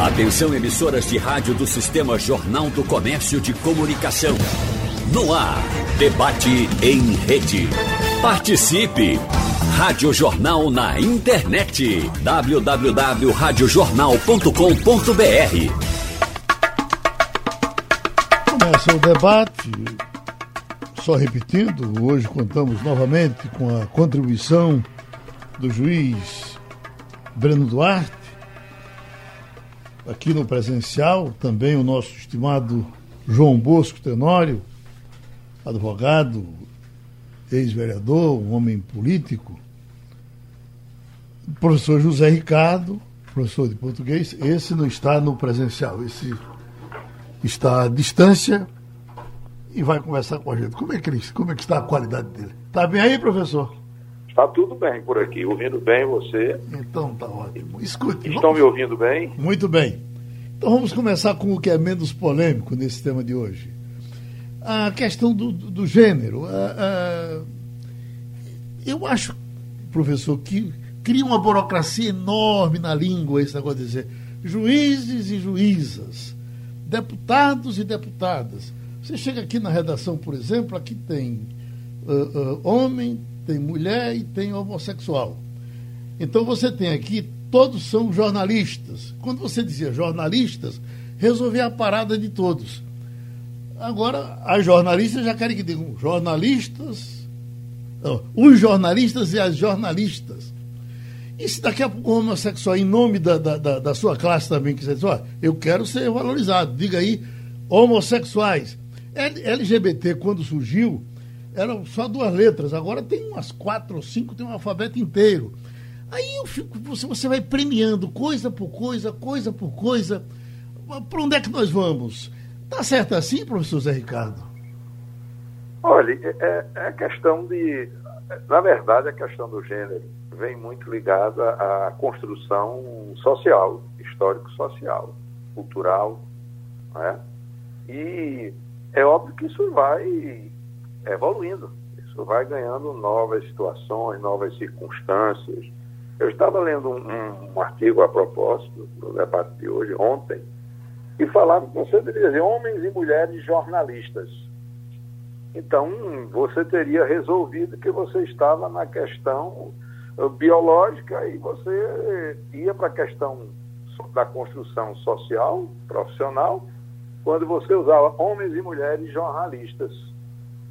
Atenção emissoras de rádio do Sistema Jornal do Comércio de Comunicação. No ar, debate em rede. Participe! Rádio Jornal na internet. www.radiojornal.com.br Começa o debate. Só repetindo, hoje contamos novamente com a contribuição do juiz Breno Duarte, aqui no presencial, também o nosso estimado João Bosco Tenório, advogado, ex-vereador, um homem político, professor José Ricardo, professor de português, esse não está no presencial, esse está à distância e vai conversar com a gente. Como é que, ele, como é que está a qualidade dele? Está bem aí, professor? Está tudo bem por aqui, ouvindo bem você. Então tá ótimo. Escute. Estão vamos... me ouvindo bem? Muito bem. Então vamos começar com o que é menos polêmico nesse tema de hoje. A questão do, do gênero. eu acho, professor, que cria uma burocracia enorme na língua esse negócio de dizer juízes e juízas, deputados e deputadas. Você chega aqui na redação, por exemplo, aqui tem uh, uh, homem, tem mulher e tem homossexual. Então você tem aqui, todos são jornalistas. Quando você dizia jornalistas, resolvia a parada de todos. Agora, as jornalistas já querem que digam jornalistas, não, os jornalistas e as jornalistas. E se daqui a pouco o homossexual, em nome da, da, da sua classe também, quiser dizer, olha, eu quero ser valorizado, diga aí, homossexuais. LGBT, quando surgiu, eram só duas letras, agora tem umas quatro ou cinco, tem um alfabeto inteiro. Aí eu fico, você, você vai premiando coisa por coisa, coisa por coisa. Para onde é que nós vamos? Tá certo assim, professor Zé Ricardo? Olha, é, é questão de. Na verdade, a questão do gênero vem muito ligada à construção social, histórico-social, cultural. Né? E é óbvio que isso vai evoluindo, isso vai ganhando novas situações, novas circunstâncias. Eu estava lendo um, um artigo a propósito do debate de hoje, ontem, e falava que você deveria dizer homens e mulheres jornalistas. Então, você teria resolvido que você estava na questão biológica e você ia para a questão da construção social, profissional, quando você usava homens e mulheres jornalistas,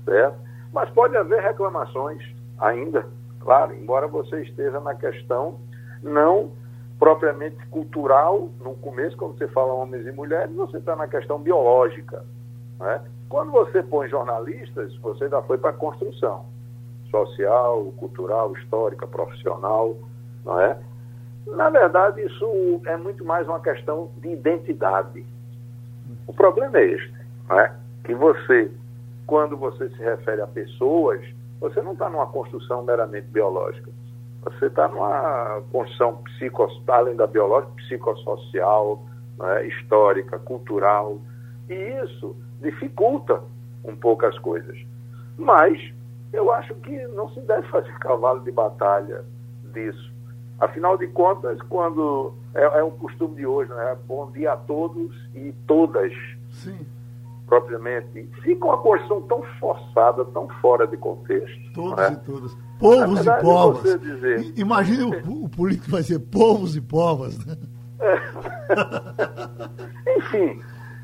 certo? Mas pode haver reclamações ainda, claro, embora você esteja na questão não propriamente cultural, no começo, quando você fala homens e mulheres, você está na questão biológica. Né? Quando você põe jornalistas, você já foi para a construção social, cultural, histórica, profissional, não é? Na verdade, isso é muito mais uma questão de identidade. O problema é este, não é? Que você, quando você se refere a pessoas, você não está numa construção meramente biológica. Você está numa construção psico, além da biológica, psicossocial, é? histórica, cultural. E isso dificulta um pouco as coisas. Mas eu acho que não se deve fazer cavalo de batalha disso. Afinal de contas, quando é, é um costume de hoje, né? Bom dia a todos e todas. Sim. Propriamente. Fica uma construção tão forçada, tão fora de contexto. Todos é? e todas. Povos e povas. Dizer... Imagine o, o, político vai ser povos e povas, né? É. Enfim,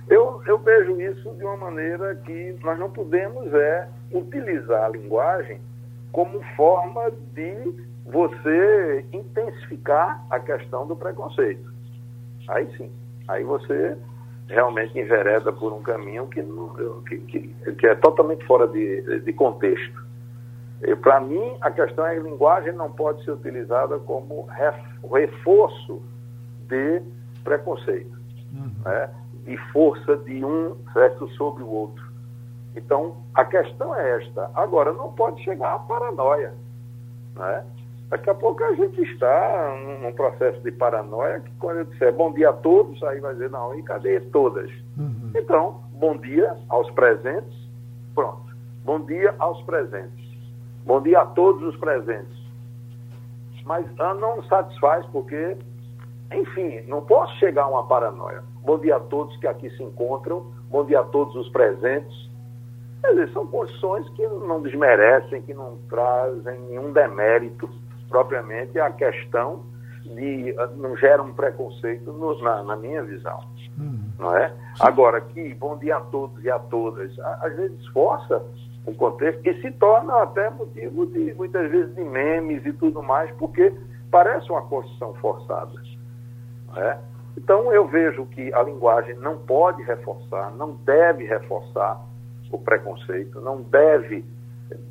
eu, eu vejo isso de uma maneira que nós não podemos é utilizar a linguagem como forma de você intensificar a questão do preconceito. Aí sim, aí você realmente envereda por um caminho que, que, que, é totalmente fora de, de contexto. Para mim, a questão é que a linguagem não pode ser utilizada como reforço de preconceito, uhum. né? de força de um versus sobre o outro. Então, a questão é esta. Agora, não pode chegar à paranoia. Né? Daqui a pouco a gente está num processo de paranoia que quando eu disser bom dia a todos, aí vai dizer, não, e cadê todas? Uhum. Então, bom dia aos presentes, pronto. Bom dia aos presentes. Bom dia a todos os presentes. Mas não satisfaz porque enfim, não posso chegar a uma paranoia. Bom dia a todos que aqui se encontram, bom dia a todos os presentes. Quer dizer, são condições que não desmerecem, que não trazem nenhum demérito propriamente à questão de não geram um preconceito no, na, na, minha visão. Hum. Não é? Agora, que bom dia a todos e a todas, às vezes força o contexto e se torna até motivo de, muitas vezes, de memes e tudo mais, porque parece uma construção forçada. É? Então, eu vejo que a linguagem não pode reforçar, não deve reforçar o preconceito, não deve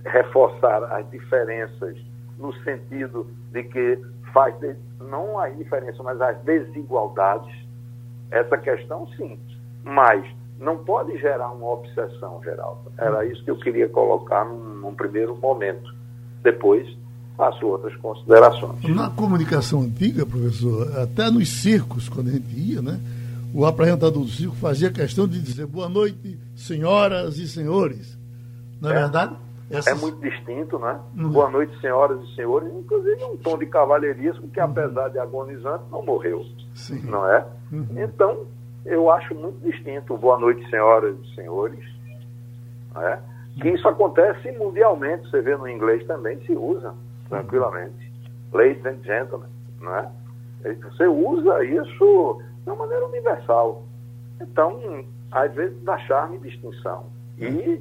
reforçar as diferenças no sentido de que faz não a diferença, mas as desigualdades. Essa questão, sim, mas não pode gerar uma obsessão, Geraldo. Era isso que eu queria colocar num, num primeiro momento. Depois faço outras considerações. Na comunicação antiga, professor, até nos circos, quando a gente ia, né? O apresentador do circo fazia questão de dizer boa noite, senhoras e senhores. Não é, é verdade? Essas... É muito distinto, né? Uhum. Boa noite, senhoras e senhores. Inclusive um tom de cavalheirismo que, uhum. apesar de agonizante, não morreu. Sim. Não é? Uhum. Então, eu acho muito distinto boa noite, senhoras e senhores. É? Que isso acontece mundialmente. Você vê no inglês também, se usa tranquilamente. Ladies and gentlemen. Não é? Você usa isso de uma maneira universal. Então, às vezes dá charme e distinção. E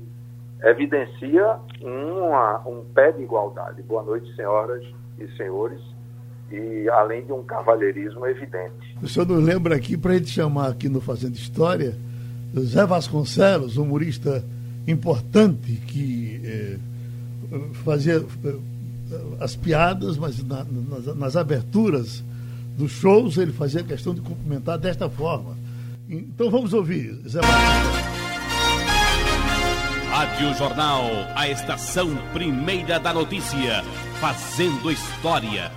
evidencia uma, um pé de igualdade. Boa noite, senhoras e senhores, e além de um cavalheirismo evidente. O senhor nos lembra aqui, para a gente chamar aqui no Fazendo História, Zé Vasconcelos, humorista importante que eh, fazia eh, as piadas, mas na, nas, nas aberturas dos shows ele fazia questão de cumprimentar desta forma. Então vamos ouvir, Zé Vasconcelos. Rádio Jornal, a estação primeira da notícia, fazendo história.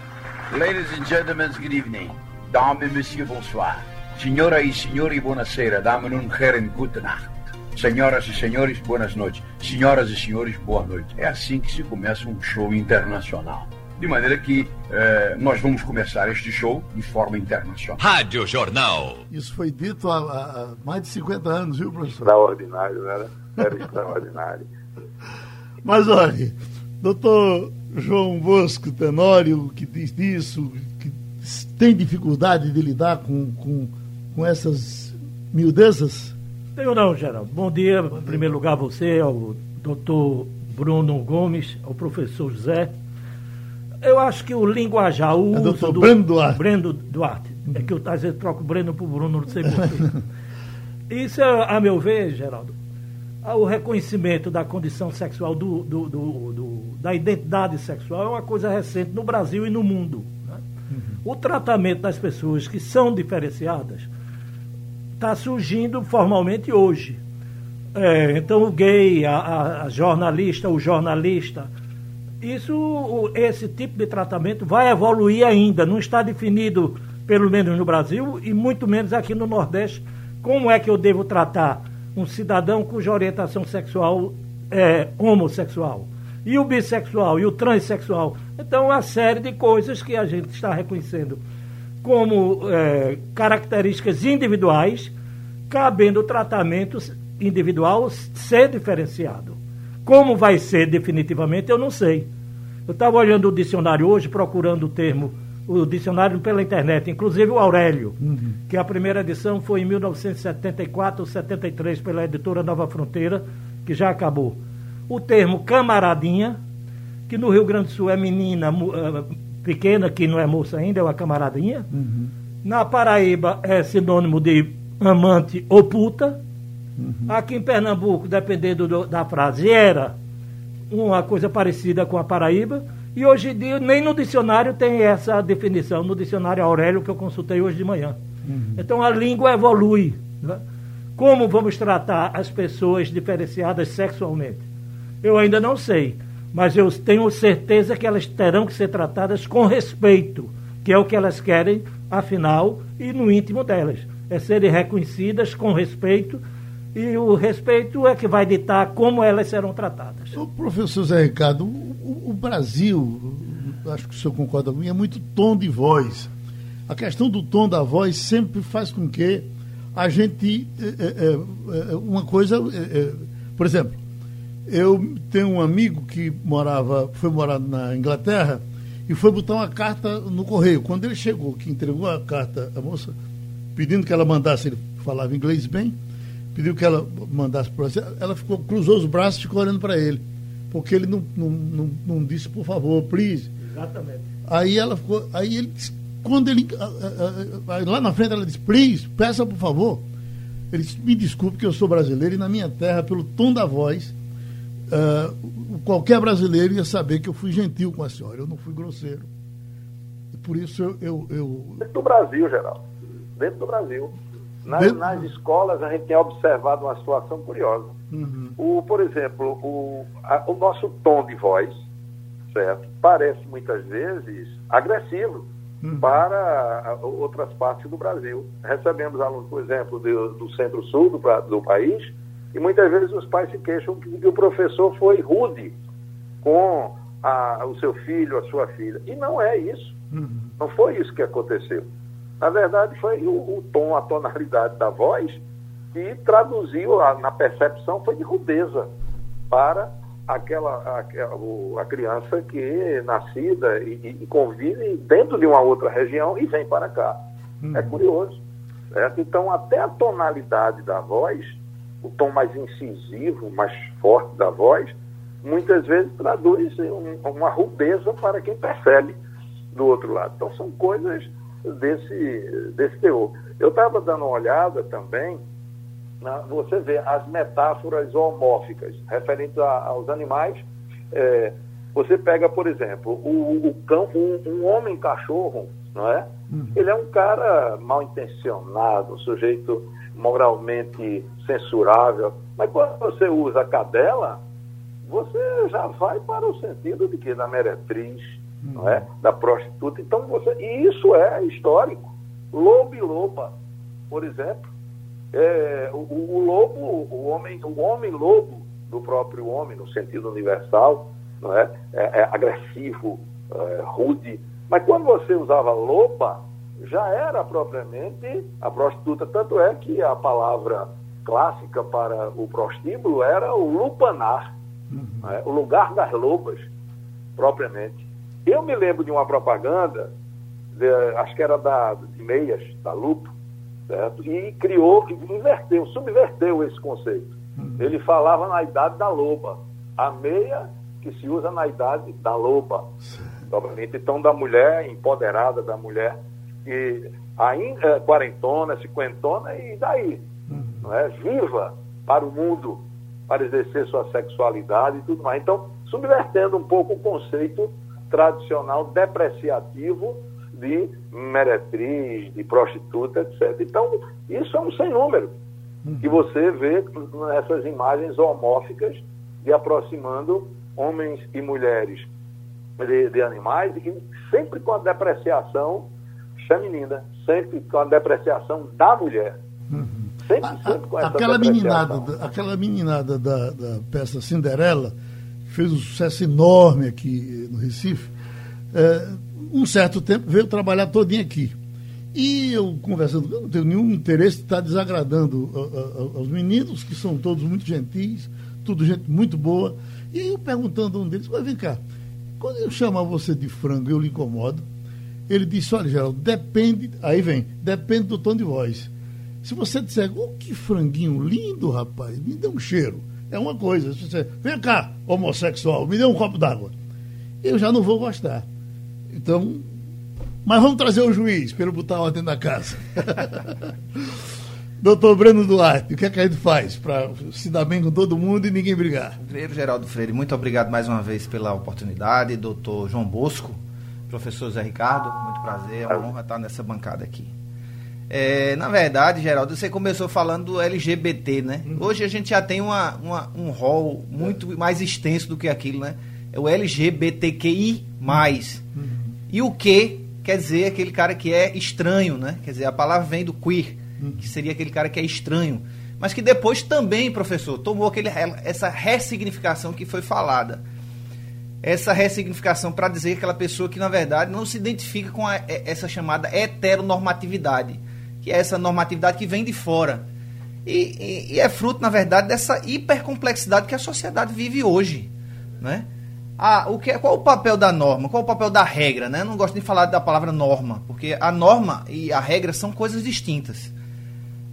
Ladies and gentlemen, good evening. Dames e monsieur, bonsoir. Senhora e senhores, buonasera. Damen und Herren, gute Nacht. Senhoras e senhores, boas noites. Senhoras e senhores, boa noite. É assim que se começa um show internacional. De maneira que eh, nós vamos começar este show de forma internacional. Rádio Jornal. Isso foi dito há, há mais de 50 anos, viu, professor? Extraordinário, né? Era extraordinário. Mas olha, doutor João Bosco Tenório, que diz isso, que tem dificuldade de lidar com, com, com essas miudezas? Tenho não, Geraldo. Bom dia, Bom dia. em primeiro lugar, você, ao doutor Bruno Gomes, ao professor José. Eu acho que o linguajar, o é uso doutor do... Breno Duarte. Breno Duarte. É que eu às vezes troco o Breno por Bruno, não sei porquê. Isso, a meu ver, Geraldo, o reconhecimento da condição sexual, do, do, do, do, da identidade sexual, é uma coisa recente no Brasil e no mundo. Né? Uhum. O tratamento das pessoas que são diferenciadas está surgindo formalmente hoje. É, então, o gay, a, a, jornalista, o jornalista, isso, esse tipo de tratamento vai evoluir ainda, não está definido, pelo menos no Brasil, e muito menos aqui no Nordeste, como é que eu devo tratar um cidadão cuja orientação sexual é homossexual. E o bissexual e o transexual. Então, uma série de coisas que a gente está reconhecendo como é, características individuais, cabendo o tratamento individual ser diferenciado. Como vai ser definitivamente, eu não sei. Eu estava olhando o dicionário hoje, procurando o termo o dicionário pela internet, inclusive o Aurélio, uhum. que a primeira edição foi em 1974 ou 73 pela editora Nova Fronteira, que já acabou. O termo camaradinha, que no Rio Grande do Sul é menina uh, pequena, que não é moça ainda, é uma camaradinha. Uhum. Na Paraíba é sinônimo de amante ou puta. Uhum. Aqui em Pernambuco, dependendo do, da frase, era uma coisa parecida com a Paraíba. E hoje em dia, nem no dicionário tem essa definição, no dicionário Aurélio que eu consultei hoje de manhã. Uhum. Então a língua evolui. Né? Como vamos tratar as pessoas diferenciadas sexualmente? Eu ainda não sei, mas eu tenho certeza que elas terão que ser tratadas com respeito, que é o que elas querem, afinal, e no íntimo delas. É serem reconhecidas com respeito e o respeito é que vai ditar como elas serão tratadas. O professor Zé Ricardo, o, Brasil, acho que o senhor concorda comigo, é muito tom de voz. a questão do tom da voz sempre faz com que a gente. É, é, uma coisa. por exemplo, eu tenho um amigo que morava, foi morar na Inglaterra e foi botar uma carta no correio. Quando ele chegou, que entregou a carta, a moça, pedindo que ela mandasse, ele falava inglês bem, pediu que ela mandasse para ela ficou, cruzou os braços e ficou olhando para ele. Porque ele não, não, não, não, disse, por favor, please. Exatamente. Aí ela ficou. Aí ele quando ele. Lá na frente ela disse, please, peça por favor. Ele disse, me desculpe que eu sou brasileiro e na minha terra, pelo tom da voz, uh, qualquer brasileiro ia saber que eu fui gentil com a senhora, eu não fui grosseiro. E por isso eu, eu, eu... Dentro do Brasil, Geraldo. Dentro do Brasil. Nas, Dentro... nas escolas a gente tem observado uma situação curiosa. Uhum. O, por exemplo, o, a, o nosso tom de voz, certo? Parece muitas vezes agressivo uhum. para outras partes do Brasil. Recebemos alunos, por exemplo, do, do centro-sul do, do país, e muitas vezes os pais se queixam que, que o professor foi rude com a, o seu filho, a sua filha. E não é isso. Uhum. Não foi isso que aconteceu. Na verdade, foi o, o tom, a tonalidade da voz que traduziu a, na percepção foi de rudeza para aquela a, a criança que é nascida e, e, convive dentro de uma outra região e vem para cá. Uhum. É curioso. Certo? Então, até a tonalidade da voz, o tom mais incisivo, mais forte da voz, muitas vezes traduz um, uma rudeza para quem percebe do outro lado. Então, são coisas desse, desse teor. Eu estava dando uma olhada também, na, você vê as metáforas homórficas referentes a, aos animais. É, você pega, por exemplo, o, o cão, um, um homem-cachorro, não é? Uhum. Ele é um cara mal intencionado, um sujeito moralmente censurável. Mas quando você usa a cadela, você já vai para o sentido de que da meretriz, uhum. não é? Da prostituta. Então você, e isso é histórico. Lobo e loba, por exemplo, é, o, o, lobo, o homem, o homem lobo do próprio homem, no sentido universal, não é? é, é agressivo, é, rude. Mas quando você usava loba, já era propriamente a prostituta. Tanto é que a palavra clássica para o prostíbulo era o lupanar, uhum. é? o lugar das lobas, propriamente. Eu me lembro de uma propaganda, de, acho que era da, de meias, da Lupo, certo? E criou, inverteu, subverteu esse conceito. Uhum. Ele falava na idade da loba, a meia que se usa na idade da loba, obviamente. Então, da mulher empoderada, da mulher que ainda é quarentona, cinquentona e daí, uhum. não é? Viva para o mundo, para exercer sua sexualidade e tudo mais. Então, subvertendo um pouco o conceito tradicional depreciativo de meretriz, de prostituta, etc. Então, isso é um sem número. Uhum. Que você vê nessas imagens homórficas de aproximando homens e mulheres de, de animais, e sempre com a depreciação feminina, sempre com a depreciação da mulher. Uhum. Sempre, sempre com essa aquela meninada, aquela meninada da, da peça Cinderela fez um sucesso enorme aqui no Recife. É, um certo tempo veio trabalhar todinho aqui. E eu conversando, eu não tenho nenhum interesse de estar desagradando a, a, aos meninos, que são todos muito gentis, tudo gente muito boa. E eu perguntando a um deles, mas vem cá, quando eu chamar você de frango, eu lhe incomodo? Ele disse, olha, Geraldo, depende, aí vem, depende do tom de voz. Se você disser, oh, que franguinho lindo, rapaz, me dê um cheiro, é uma coisa. Se você, vem cá, homossexual, me dê um copo d'água. Eu já não vou gostar. Então, mas vamos trazer o juiz para botar ordem na casa. Doutor Breno Duarte, o que é que a gente faz para se dar bem com todo mundo e ninguém brigar? Primeiro, Geraldo Freire, muito obrigado mais uma vez pela oportunidade. Doutor João Bosco, professor Zé Ricardo, muito prazer, é uma honra estar nessa bancada aqui. É, na verdade, Geraldo, você começou falando do LGBT, né? Uhum. Hoje a gente já tem uma, uma, um rol muito mais extenso do que aquilo, né? É o LGBTQI. Uhum. E o que quer dizer aquele cara que é estranho, né? Quer dizer, a palavra vem do queer, hum. que seria aquele cara que é estranho. Mas que depois também, professor, tomou aquele, essa ressignificação que foi falada. essa ressignificação para dizer aquela pessoa que, na verdade, não se identifica com a, essa chamada heteronormatividade, que é essa normatividade que vem de fora. E, e, e é fruto, na verdade, dessa hipercomplexidade que a sociedade vive hoje. Né? Ah, o que, qual o papel da norma? Qual o papel da regra? Né? Eu não gosto de falar da palavra norma, porque a norma e a regra são coisas distintas.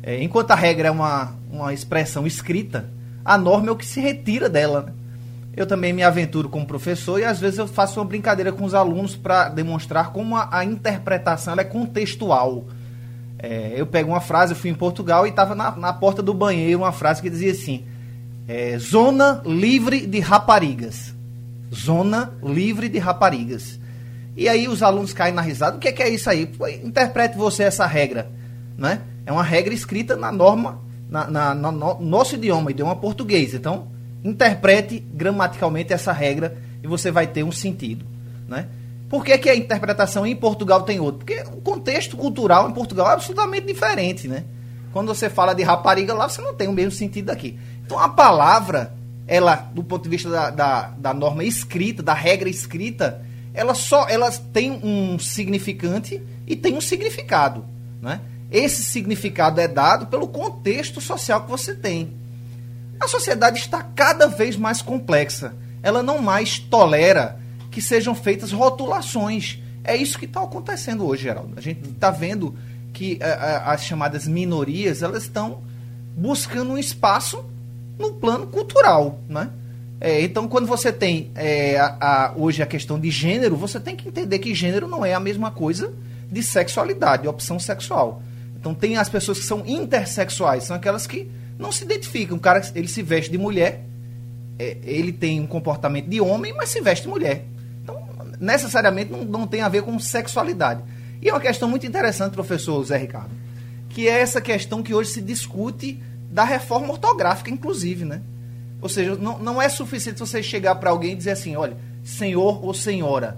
É, enquanto a regra é uma, uma expressão escrita, a norma é o que se retira dela. Né? Eu também me aventuro como professor e às vezes eu faço uma brincadeira com os alunos para demonstrar como a, a interpretação é contextual. É, eu pego uma frase, eu fui em Portugal e estava na, na, porta do banheiro uma frase que dizia assim: é, Zona livre de raparigas. Zona livre de raparigas. E aí os alunos caem na risada. O que é, que é isso aí? Interprete você essa regra. Né? É uma regra escrita na norma, na, na, na no nosso idioma, idioma português. Então, interprete gramaticalmente essa regra e você vai ter um sentido. Né? Por que, que a interpretação em Portugal tem outro? Porque o contexto cultural em Portugal é absolutamente diferente. Né? Quando você fala de rapariga lá, você não tem o mesmo sentido aqui. Então a palavra, ela, do ponto de vista da, da, da norma escrita, da regra escrita, ela só ela tem um significante e tem um significado. Né? Esse significado é dado pelo contexto social que você tem. A sociedade está cada vez mais complexa. Ela não mais tolera que sejam feitas rotulações. É isso que está acontecendo hoje, Geraldo. A gente está vendo que a, a, as chamadas minorias elas estão buscando um espaço no plano cultural, né? É, então, quando você tem é, a, hoje a questão de gênero, você tem que entender que gênero não é a mesma coisa de sexualidade, de opção sexual. Então, tem as pessoas que são intersexuais, são aquelas que não se identifica. Um cara, ele se veste de mulher, é, ele tem um comportamento de homem, mas se veste de mulher. Então, necessariamente não, não tem a ver com sexualidade. E é uma questão muito interessante, professor Zé Ricardo, que é essa questão que hoje se discute da reforma ortográfica, inclusive, né? Ou seja, não, não é suficiente você chegar para alguém e dizer assim, olha, senhor ou senhora.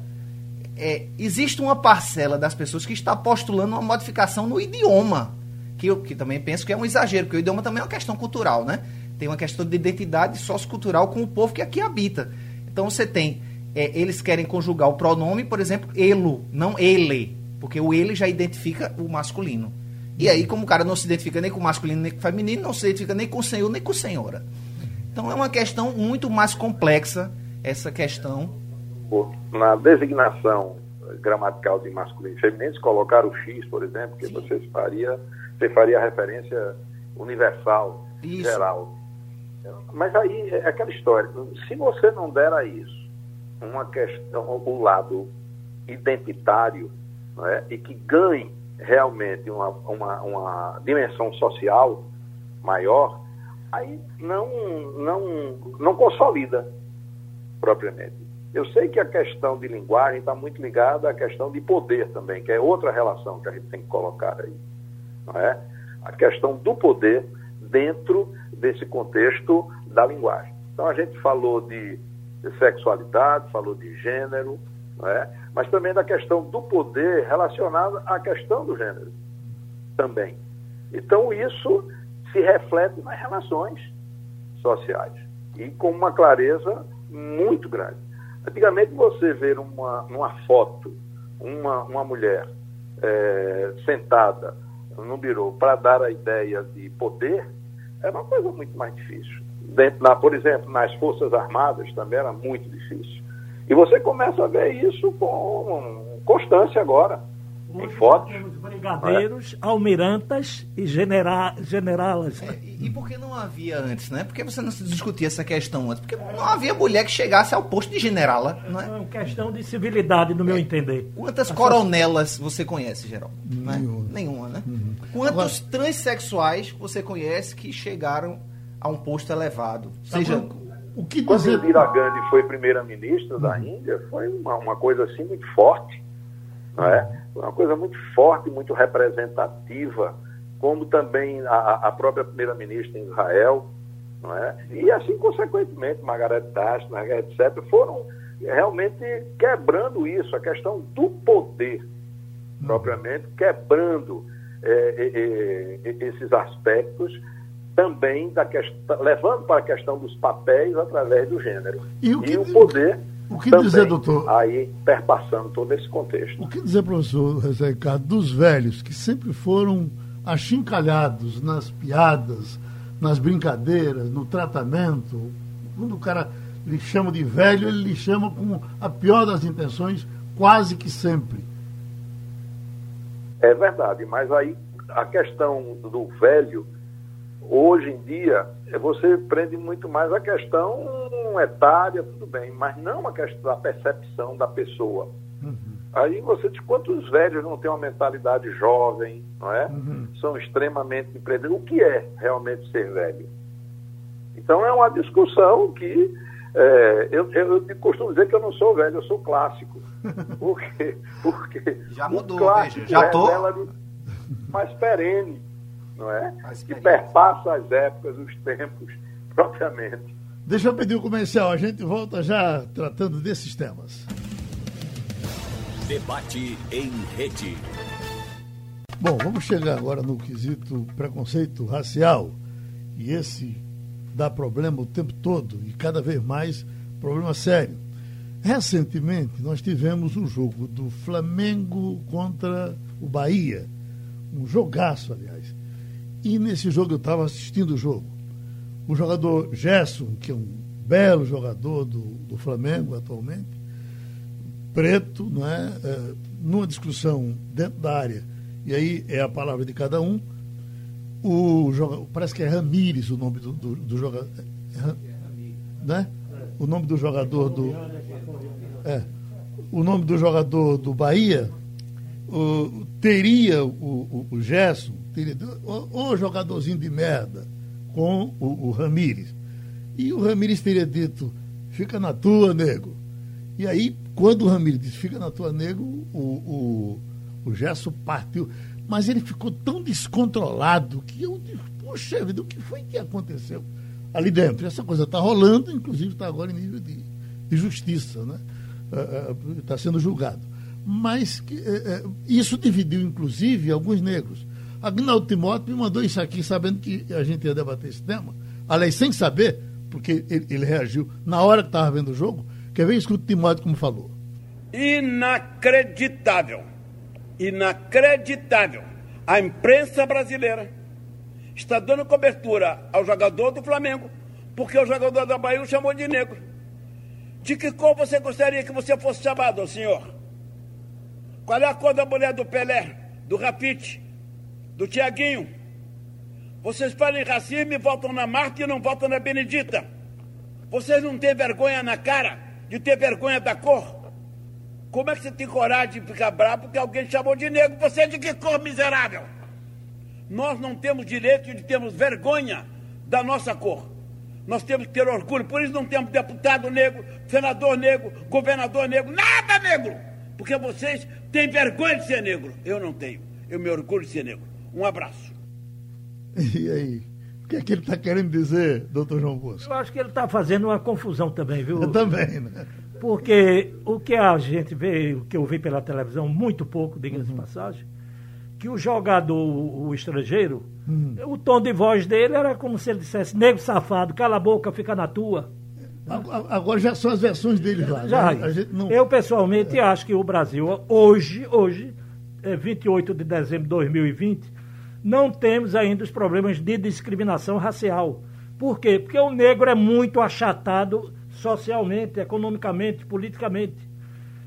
É, existe uma parcela das pessoas que está postulando uma modificação no idioma que eu que também penso que é um exagero, porque o idioma também é uma questão cultural, né? Tem uma questão de identidade sociocultural com o povo que aqui habita. Então você tem, é, eles querem conjugar o pronome, por exemplo, elo, não ele, porque o ele já identifica o masculino. E aí, como o cara não se identifica nem com o masculino nem com o feminino, não se identifica nem com o senhor nem com senhora. Então é uma questão muito mais complexa essa questão. Na designação gramatical de masculino e feminino, se colocar o X, por exemplo, que Sim. você faria você faria referência universal, isso. geral. Mas aí é aquela história. Se você não der a isso uma questão, o lado identitário, é, e que ganhe realmente uma, uma, uma dimensão social maior, aí não, não, não consolida propriamente. Eu sei que a questão de linguagem está muito ligada à questão de poder também, que é outra relação que a gente tem que colocar aí não é? a questão do poder dentro desse contexto da linguagem. Então a gente falou de, de sexualidade, falou de gênero, não é? Mas também da questão do poder relacionada à questão do gênero também. Então isso se reflete nas relações sociais e com uma clareza muito grande. Antigamente você ver uma, uma foto, uma, uma mulher é, sentada no birô para dar a ideia de poder, é uma coisa muito mais difícil. Dentro, na, por exemplo, nas Forças Armadas também era muito difícil. E você começa a ver isso com constância agora, em fotos. Temos brigadeiros, é? almirantas e genera, generalas. É, e, e por que não havia antes, né? Por que você não se discutia essa questão antes? Porque não havia mulher que chegasse ao posto de generala, não é? É uma questão de civilidade, no meu é. entender. Quantas coronelas você conhece, Geraldo? É? Nenhuma. Nenhuma, né? Uhum. Quantos Agora... transexuais você conhece que chegaram a um posto elevado? Tá Seja... O que Quando Indira Gandhi foi primeira-ministra da uhum. Índia, foi uma, uma coisa assim muito forte. Não é? Foi uma coisa muito forte, muito representativa, como também a, a própria primeira-ministra em Israel, não é? E assim, consequentemente, Margaret Thatcher, etc., foram realmente quebrando isso, a questão do poder, uhum. propriamente, quebrando é, é, é, esses aspectos também da questão, levando para a questão dos papéis através do gênero. E o, que, e o poder O que Também, dizer, doutor? Aí perpassando todo esse contexto. O que dizer, professor José Ricardo, dos velhos que sempre foram achincalhados nas piadas, nas brincadeiras, no tratamento? Quando o cara lhe chama de velho, ele lhe chama com a pior das intenções, quase que sempre. É verdade, mas aí a questão do velho, hoje em dia, é você prende muito mais a questão etária, tudo bem, mas não a questão da percepção da pessoa. Uhum. Aí você diz quantos velhos não têm uma mentalidade jovem, não é? Uhum. São extremamente empreendedores. O que é realmente ser velho? Então é uma discussão que é, eu, eu, costumo dizer que eu não sou velho, eu sou clássico. Por quê? Porque já mudou, o clássico veja, já tô... é mais perene, não é? Que perpassa as épocas, os tempos, propriamente. Deixa eu pedir o comercial, a gente volta já tratando desses temas. Debate em rede. Bom, vamos chegar agora no quesito preconceito racial. E esse dá problema o tempo todo e cada vez mais problema sério. Recentemente nós tivemos um jogo do Flamengo contra o Bahia, um jogaço, aliás. E nesse jogo eu estava assistindo o jogo. O jogador Gerson, que é um belo jogador do, do Flamengo atualmente, preto, não é? é? numa discussão dentro da área, e aí é a palavra de cada um, o jogador, parece que é Ramires o nome do, do, do jogador. É, né? O nome do jogador do. É, o nome do jogador do Bahia o, teria o, o, o Gerson, teria, o, o, jogadorzinho de merda com o, o Ramires. E o Ramires teria dito, fica na tua, nego. E aí, quando o Ramires disse, fica na tua, nego, o, o, o Gerson partiu. Mas ele ficou tão descontrolado que eu disse, poxa vida, o que foi que aconteceu ali dentro? Essa coisa está rolando, inclusive está agora em nível de, de justiça, né? Está sendo julgado. Mas que, é, isso dividiu, inclusive, alguns negros. Agnaldo Timóteo me mandou isso aqui, sabendo que a gente ia debater esse tema. Aliás, sem saber, porque ele, ele reagiu na hora que estava vendo o jogo. Quer ver? Escuta o Timóteo como falou. Inacreditável inacreditável. A imprensa brasileira está dando cobertura ao jogador do Flamengo, porque o jogador da Bahia o chamou de negro. De que cor você gostaria que você fosse chamado, senhor? Qual é a cor da mulher do Pelé, do Rafite, do Tiaguinho? Vocês falam em racismo e votam na Marta e não votam na Benedita. Vocês não têm vergonha na cara de ter vergonha da cor? Como é que você tem coragem de ficar bravo porque alguém chamou de negro? Você é de que cor miserável? Nós não temos direito de termos vergonha da nossa cor. Nós temos que ter orgulho. Por isso não temos deputado negro, senador negro, governador negro, nada negro. Porque vocês têm vergonha de ser negro. Eu não tenho. Eu me orgulho de ser negro. Um abraço. E aí? O que é que ele está querendo dizer, doutor João Bosco? Eu acho que ele está fazendo uma confusão também, viu? Eu também, né? Porque o que a gente vê, o que eu vi pela televisão, muito pouco, diga-se uhum. de passagem, que o jogador, o estrangeiro, uhum. o tom de voz dele era como se ele dissesse, negro safado, cala a boca, fica na tua. Agora já são as versões dele lá. Já. Né? Não... Eu pessoalmente é. acho que o Brasil, hoje, hoje, é 28 de dezembro de 2020, não temos ainda os problemas de discriminação racial. Por quê? Porque o negro é muito achatado socialmente, economicamente, politicamente.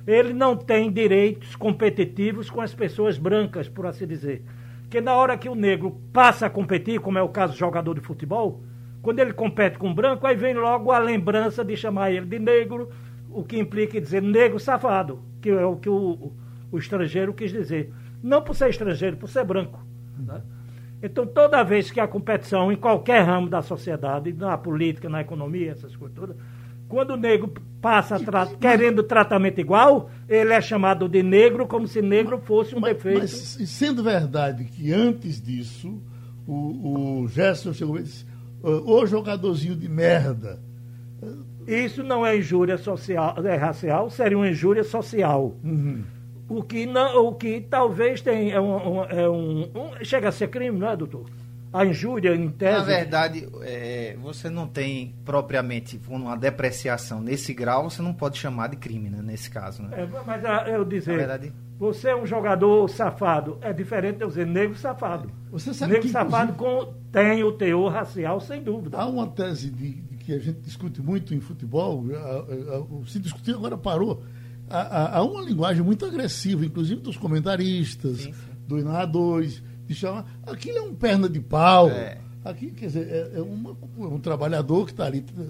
Ele não tem direitos competitivos com as pessoas brancas, por assim dizer. Porque na hora que o negro passa a competir, como é o caso do jogador de futebol, quando ele compete com o branco, aí vem logo a lembrança de chamar ele de negro, o que implica dizer negro safado, que é o que o, o estrangeiro quis dizer. Não por ser estrangeiro, por ser branco. Né? Então, toda vez que a competição em qualquer ramo da sociedade, na política, na economia, essas coisas todas, quando o negro passa tra querendo tratamento igual, ele é chamado de negro como se negro fosse um mas, defeito. Mas sendo verdade que antes disso, o, o Gerson chegou e disse, ô jogadorzinho de merda. Isso não é injúria social, é racial, seria uma injúria social. Uhum. O que, não, o que talvez tenha é um, um, é um, um, chega a ser crime, não é, doutor? a injúria em tese. Na verdade, é, você não tem propriamente uma depreciação nesse grau, você não pode chamar de crime, né, nesse caso. Né? É, mas ah, eu dizer, verdade... você é um jogador safado, é diferente de eu dizer negro safado. Você sabe negro que, safado com, tem o teor racial, sem dúvida. Há uma tese de, de que a gente discute muito em futebol, a, a, a, se discutiu agora parou. Há, há, uma linguagem muito agressiva, inclusive dos comentaristas, sim, sim. dos narradores de chamar. Aquilo é um perna de pau. É. Aqui, quer dizer, é, é uma, um trabalhador que está ali eh,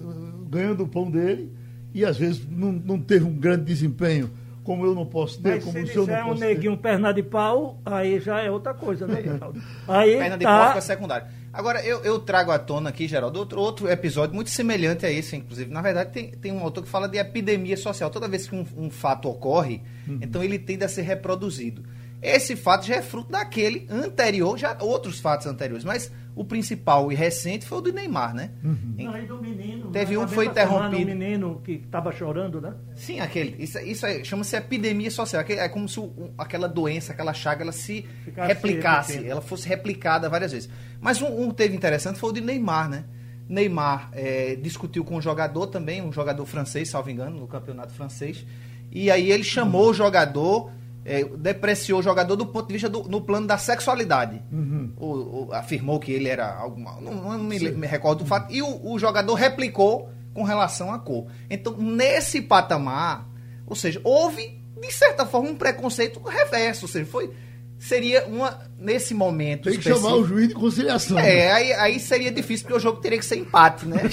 ganhando o pão dele e às vezes não, não teve um grande desempenho como eu não posso ter, Mas como o senhor não um neguinho ter. perna de pau, aí já é outra coisa, né, Geraldo? Aí perna de tá... pau fica secundário. Agora, eu, eu trago à tona aqui, Geraldo, outro, outro episódio muito semelhante a esse, inclusive. Na verdade, tem, tem um autor que fala de epidemia social. Toda vez que um, um fato ocorre, uhum. então ele tende a ser reproduzido. Esse fato já é fruto daquele anterior, já outros fatos anteriores, mas o principal e recente foi o do Neymar, né? Uhum. Não, do menino. Teve um que foi interrompido. Um menino que estava chorando, né? Sim, aquele. Isso, isso chama-se epidemia social. É como se o, aquela doença, aquela chaga, ela se Ficasse replicasse, ela fosse replicada várias vezes. Mas um, um teve interessante foi o de Neymar, né? Neymar é, discutiu com um jogador também, um jogador francês, salvo engano, no campeonato francês. E aí ele chamou uhum. o jogador é, depreciou o jogador do ponto de vista do, no plano da sexualidade. Uhum. O, o, afirmou que ele era alguma. Não, não me, me, recordo do fato. E o, o, jogador replicou com relação à cor. Então, nesse patamar, ou seja, houve, de certa forma, um preconceito reverso. Ou seja, foi seria uma. Nesse momento. Tem que chamar o juiz de conciliação. É, aí, aí seria difícil, porque o jogo teria que ser empate, né?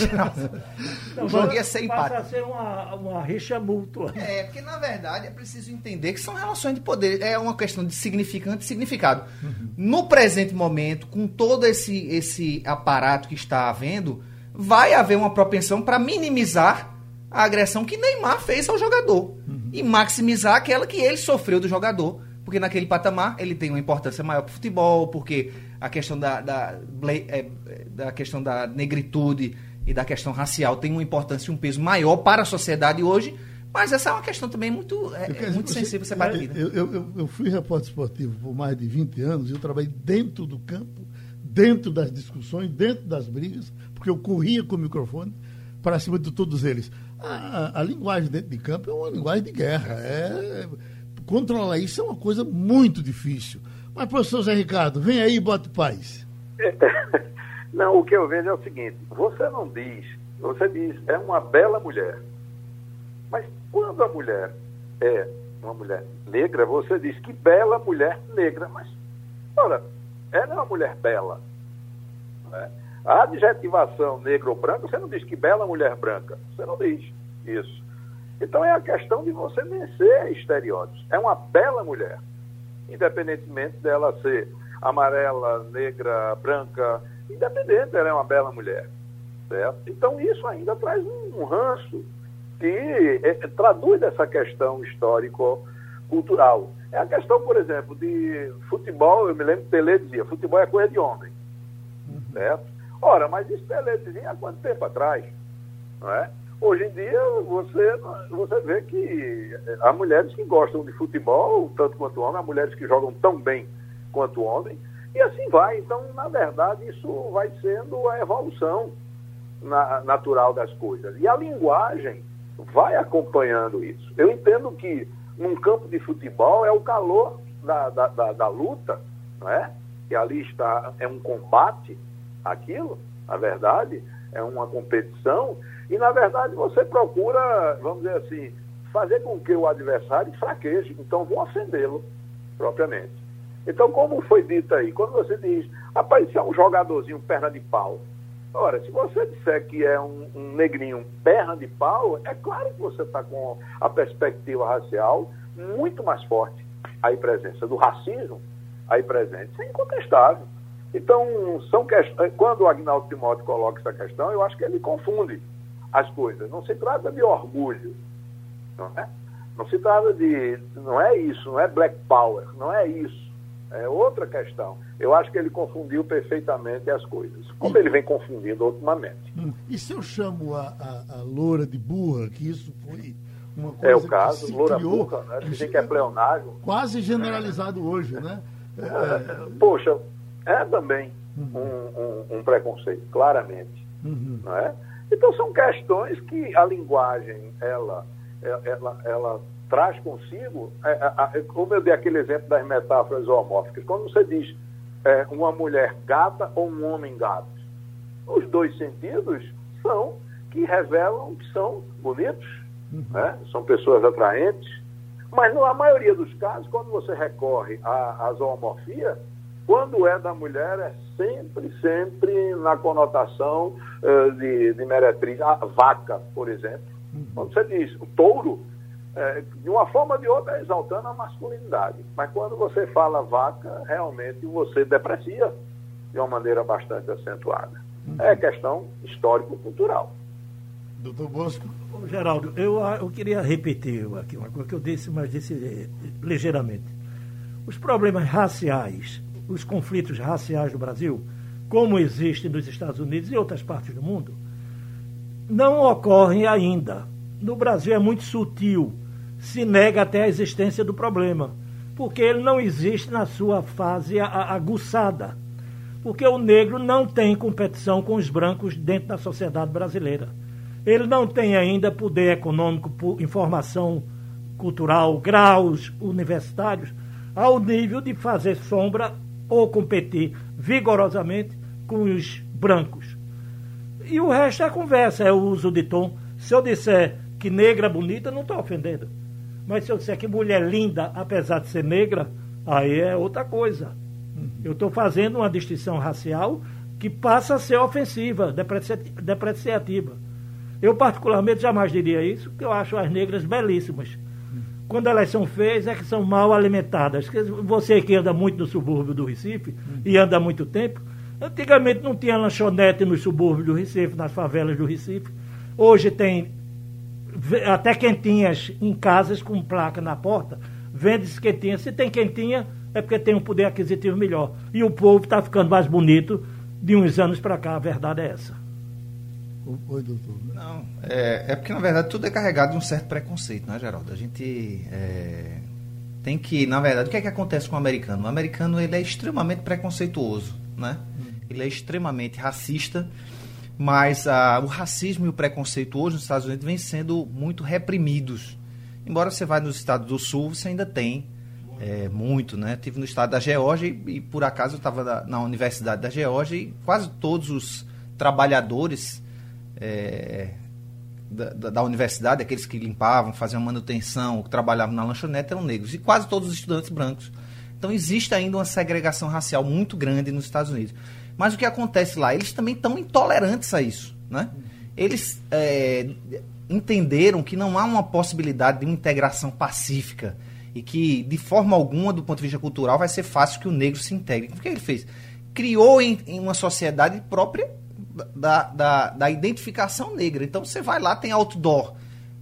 o jogo ia ser empate. Passa a ser uma, uma rixa mútua. É, porque na verdade é preciso entender que são relações de poder. É uma questão de significante e significado. Uhum. No presente momento, com todo esse, esse aparato que está havendo, vai haver uma propensão para minimizar a agressão que Neymar fez ao jogador. Uhum. E maximizar aquela que ele sofreu do jogador porque naquele patamar ele tem uma importância maior para o futebol, porque a questão da, da, é, da questão da negritude e da questão racial tem uma importância e um peso maior para a sociedade hoje, mas essa é uma questão também muito, é, é muito você, sensível ser batida. Eu, eu, eu, fui repórter esportivo por mais de 20 anos e eu trabalhei dentro do campo, dentro das discussões, dentro das brigas, porque eu corria com o microfone para cima de todos eles. A, a, a linguagem dentro de campo é uma linguagem de guerra. É, controlar isso é uma coisa muito difícil. Mas, professor Zé Ricardo, vem aí e bota paz. Não, o que eu vejo é o seguinte: você não diz, você diz, é uma bela mulher. Mas quando a mulher é uma mulher negra, você diz que bela mulher negra. Mas, ora, ela é uma mulher bela. Né? A adjetivação negro ou branco, você não diz que bela mulher branca. Você não diz isso. Então é a questão de você vencer estereótipos. É uma bela mulher, independentemente dela ser amarela, negra, branca, independente, ela é uma bela mulher. Certo? Então isso ainda traz um ranço que é, é, traduz essa questão histórico-cultural. É a questão, por exemplo, de futebol, eu me lembro que Pelé dizia, futebol é coisa de homem. Uhum. Certo? Ora, mas isso Pelé dizia há quanto tempo atrás? Não é? Hoje em dia, você, você vê que há mulheres que gostam de futebol, tanto quanto homem, há mulheres que jogam tão bem quanto homem, e assim vai. Então, na verdade, isso vai sendo a evolução na, natural das coisas. E a linguagem vai acompanhando isso. Eu entendo que num campo de futebol é o calor da, da, da, da luta, não é? que ali está, é um combate, aquilo, na verdade, é uma competição, e, na verdade, você procura, vamos dizer assim, fazer com que o adversário fraqueje. Então, vou ofendê-lo propriamente. Então, como foi dito aí, quando você diz, rapaz, isso é um jogadorzinho perna de pau. Ora, se você disser que é um, um negrinho perna de pau, é claro que você está com a perspectiva racial muito mais forte. Aí presença do racismo, aí presente. Isso é incontestável. Então, são questões. Quando o Agnaldo Timóteo coloca essa questão, eu acho que ele confunde as coisas. Não se trata de orgulho, não é? Não se trata de. Não é isso, não é black power, não é isso. É outra questão. Eu acho que ele confundiu perfeitamente as coisas, como ele vem confundindo ultimamente. Hum, e se eu chamo a, a, a loura de burra, que isso foi uma coisa. É o caso, loura criou, burra, né? Dizem que é pleonário. Quase generalizado hoje, né? É, poxa, é também. um, um, um preconceito, claramente. Uhum. Não é? Então são questões que a linguagem ela, ela, ela traz consigo, é, é, é, como eu dei aquele exemplo das metáforas zoomórficas, quando você diz é, uma mulher gata ou um homem gato, os dois sentidos são que revelam que são bonitos, Uhum. né? são pessoas atraentes, mas na maioria dos casos, quando você recorre à, à zoomorfia, quando é da mulher, é sempre, sempre na conotação eh, de, de meretriz. A vaca, por exemplo. Quando você diz o touro, eh, de uma forma ou de outra, é exaltando a masculinidade. Mas quando você fala vaca, realmente você deprecia de uma maneira bastante acentuada. É questão histórico-cultural. Doutor Bosco. Ô, Geraldo, eu, eu queria repetir aqui uma coisa que eu disse, mas disse eh, ligeiramente. Os problemas raciais, os conflitos raciais do Brasil, como existem nos Estados Unidos e outras partes do mundo, não ocorrem ainda. No Brasil é muito sutil, se nega até a existência do problema, porque ele não existe na sua fase aguçada. Porque o negro não tem competição com os brancos dentro da sociedade brasileira. Ele não tem ainda poder econômico, informação cultural, graus universitários, ao nível de fazer sombra ou competir vigorosamente com os brancos. E o resto é conversa, é o uso de tom. Se eu disser que negra é bonita, não estou ofendendo. Mas se eu disser que mulher linda, apesar de ser negra, aí é outra coisa. Eu estou fazendo uma distinção racial que passa a ser ofensiva, deprecia- depreciativa. Eu, particularmente, jamais diria isso, porque eu acho as negras belíssimas. Quando elas são feias, é que são mal alimentadas. Você que anda muito no subúrbio do Recife e anda há muito tempo, antigamente não tinha lanchonete nos subúrbios do Recife, nas favelas do Recife. Hoje tem até quentinhas em casas com placa na porta. Vende-se quentinha. Se tem quentinha, é porque tem um poder aquisitivo melhor. E o povo está ficando mais bonito de uns anos para cá. A verdade é essa. Oi, doutor. Não, é, é porque na verdade tudo é carregado de um certo preconceito, né, Geraldo? A gente é, tem que, na verdade, o que é que acontece com o americano? O americano ele é extremamente preconceituoso, né? Ele é extremamente racista, mas ah, o racismo e o preconceito hoje nos Estados Unidos vem sendo muito reprimidos. Embora você vá nos estados do Sul, você ainda tem é, muito, né? Tive no estado da Geórgia e, e, por acaso eu estava na, na Universidade da Geórgia e quase todos os trabalhadores é, da, da- da universidade, aqueles que limpavam, faziam manutenção, que trabalhavam na lanchonete, eram negros. E quase todos os estudantes brancos. Então existe ainda uma segregação racial muito grande nos Estados Unidos. Mas o que acontece lá? Eles também estão intolerantes a isso. Né? Eles é, entenderam que não há uma possibilidade de uma integração pacífica e que, de forma alguma, do ponto de vista cultural, vai ser fácil que o negro se integre. O que ele fez? Criou em, em uma sociedade própria da, da, da identificação negra. Então você vai lá, tem outdoor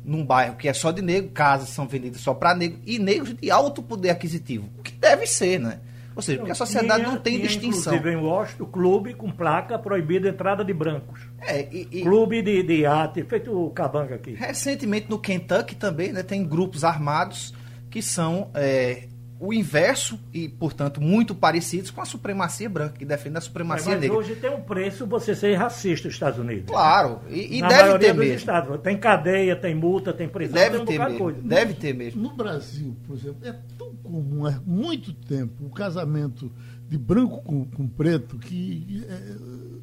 num bairro que é só de negro, casas são vendidas só para negro e negros de alto poder aquisitivo. O que deve ser, né? Ou seja, porque a sociedade Tinha- não tem tinha, distinção. Inclusive em Washington, clube com placa proibida a entrada de brancos. É, e- e- Clube de, de arte, feito o cabanga aqui. Recentemente no Kentucky também, né, tem grupos armados que são é, o inverso e, portanto, muito parecidos com a supremacia branca, que defende a supremacia Mas negra. hoje tem um preço você ser racista nos Estados Unidos. Claro, e, e Na deve maioria ter dos mesmo. estados. Tem cadeia, tem multa, tem prisão, Deve tem um ter mesmo. coisa. Deve ter mesmo. No Brasil, por exemplo, é tão comum há muito tempo o casamento de branco com, com preto que.